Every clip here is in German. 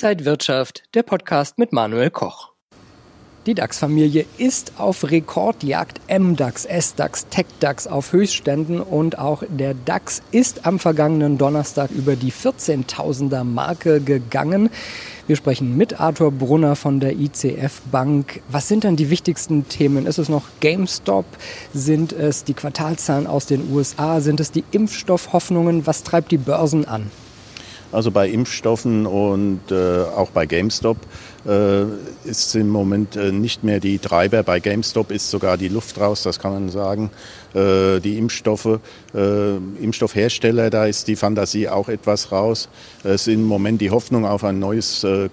Inside Wirtschaft, der Podcast mit Manuel Koch. Die DAX-Familie ist auf Rekordjagd. MDAX, SDAX, TechDAX auf Höchstständen und auch der DAX ist am vergangenen Donnerstag über die 14.000er Marke gegangen. Wir sprechen mit Arthur Brunner von der ICF Bank. Was sind dann die wichtigsten Themen? Ist es noch GameStop? Sind es die Quartalzahlen aus den USA? Sind es die Impfstoffhoffnungen? Was treibt die Börsen an? Also bei Impfstoffen und äh, auch bei GameStop äh, ist im Moment äh, nicht mehr die Treiber. Bei GameStop ist sogar die Luft raus, das kann man sagen. Äh, die Impfstoffe, äh, Impfstoffhersteller, da ist die Fantasie auch etwas raus. Es sind im Moment die Hoffnung auf ein neues äh,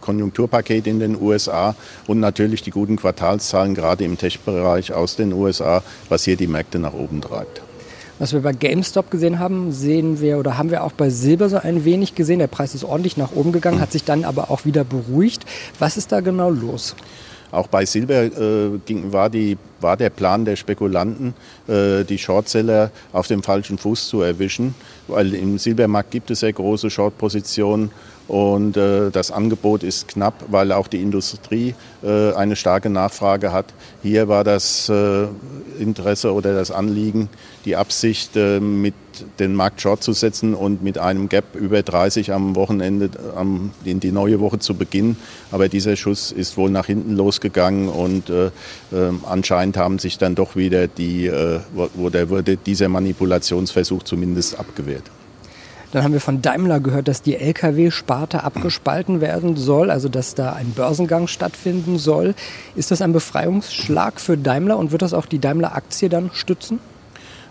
Konjunkturpaket in den USA und natürlich die guten Quartalszahlen gerade im Tech-Bereich aus den USA, was hier die Märkte nach oben treibt. Was wir bei GameStop gesehen haben, sehen wir oder haben wir auch bei Silber so ein wenig gesehen. Der Preis ist ordentlich nach oben gegangen, hat sich dann aber auch wieder beruhigt. Was ist da genau los? Auch bei Silber äh, ging, war, die, war der Plan der Spekulanten, äh, die Shortseller auf dem falschen Fuß zu erwischen, weil im Silbermarkt gibt es sehr große Shortpositionen und äh, das Angebot ist knapp, weil auch die Industrie äh, eine starke Nachfrage hat. Hier war das äh, Interesse oder das Anliegen, die Absicht, äh, mit den Markt short zu setzen und mit einem Gap über 30 am Wochenende am, in die neue Woche zu beginnen. Aber dieser Schuss ist wohl nach hinten losgegangen und äh, äh, anscheinend haben sich dann doch wieder die, äh, wurde, wurde dieser Manipulationsversuch zumindest abgewehrt. Dann haben wir von Daimler gehört, dass die Lkw-Sparte abgespalten werden soll, also dass da ein Börsengang stattfinden soll. Ist das ein Befreiungsschlag für Daimler und wird das auch die Daimler-Aktie dann stützen?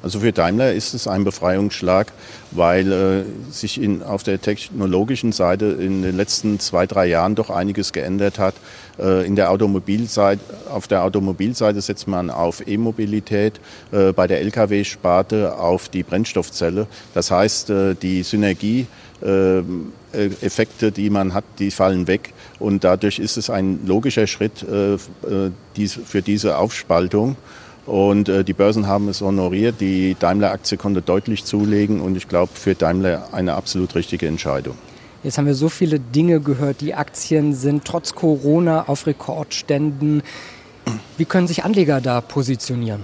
Also für Daimler ist es ein Befreiungsschlag, weil äh, sich in, auf der technologischen Seite in den letzten zwei, drei Jahren doch einiges geändert hat. Äh, in der Automobilseite, auf der Automobilseite setzt man auf E-Mobilität, äh, bei der Lkw-Sparte auf die Brennstoffzelle. Das heißt, äh, die Synergie äh, Effekte, die man hat, die fallen weg. Und dadurch ist es ein logischer Schritt äh, für diese Aufspaltung. Und äh, die Börsen haben es honoriert. Die Daimler-Aktie konnte deutlich zulegen und ich glaube für Daimler eine absolut richtige Entscheidung. Jetzt haben wir so viele Dinge gehört. Die Aktien sind trotz Corona auf Rekordständen. Wie können sich Anleger da positionieren?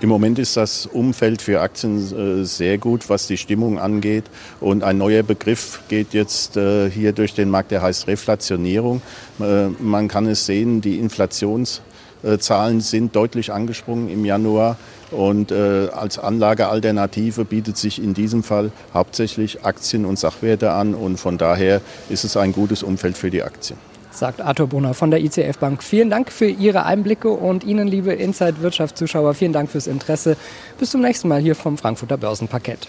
Im Moment ist das Umfeld für Aktien äh, sehr gut, was die Stimmung angeht. Und ein neuer Begriff geht jetzt äh, hier durch den Markt, der heißt Reflationierung. Äh, man kann es sehen, die Inflations- Zahlen sind deutlich angesprungen im Januar. Und äh, als Anlagealternative bietet sich in diesem Fall hauptsächlich Aktien und Sachwerte an. Und von daher ist es ein gutes Umfeld für die Aktien. Sagt Arthur Brunner von der ICF Bank. Vielen Dank für Ihre Einblicke und Ihnen, liebe Inside Wirtschaft Zuschauer, vielen Dank fürs Interesse. Bis zum nächsten Mal hier vom Frankfurter Börsenparkett.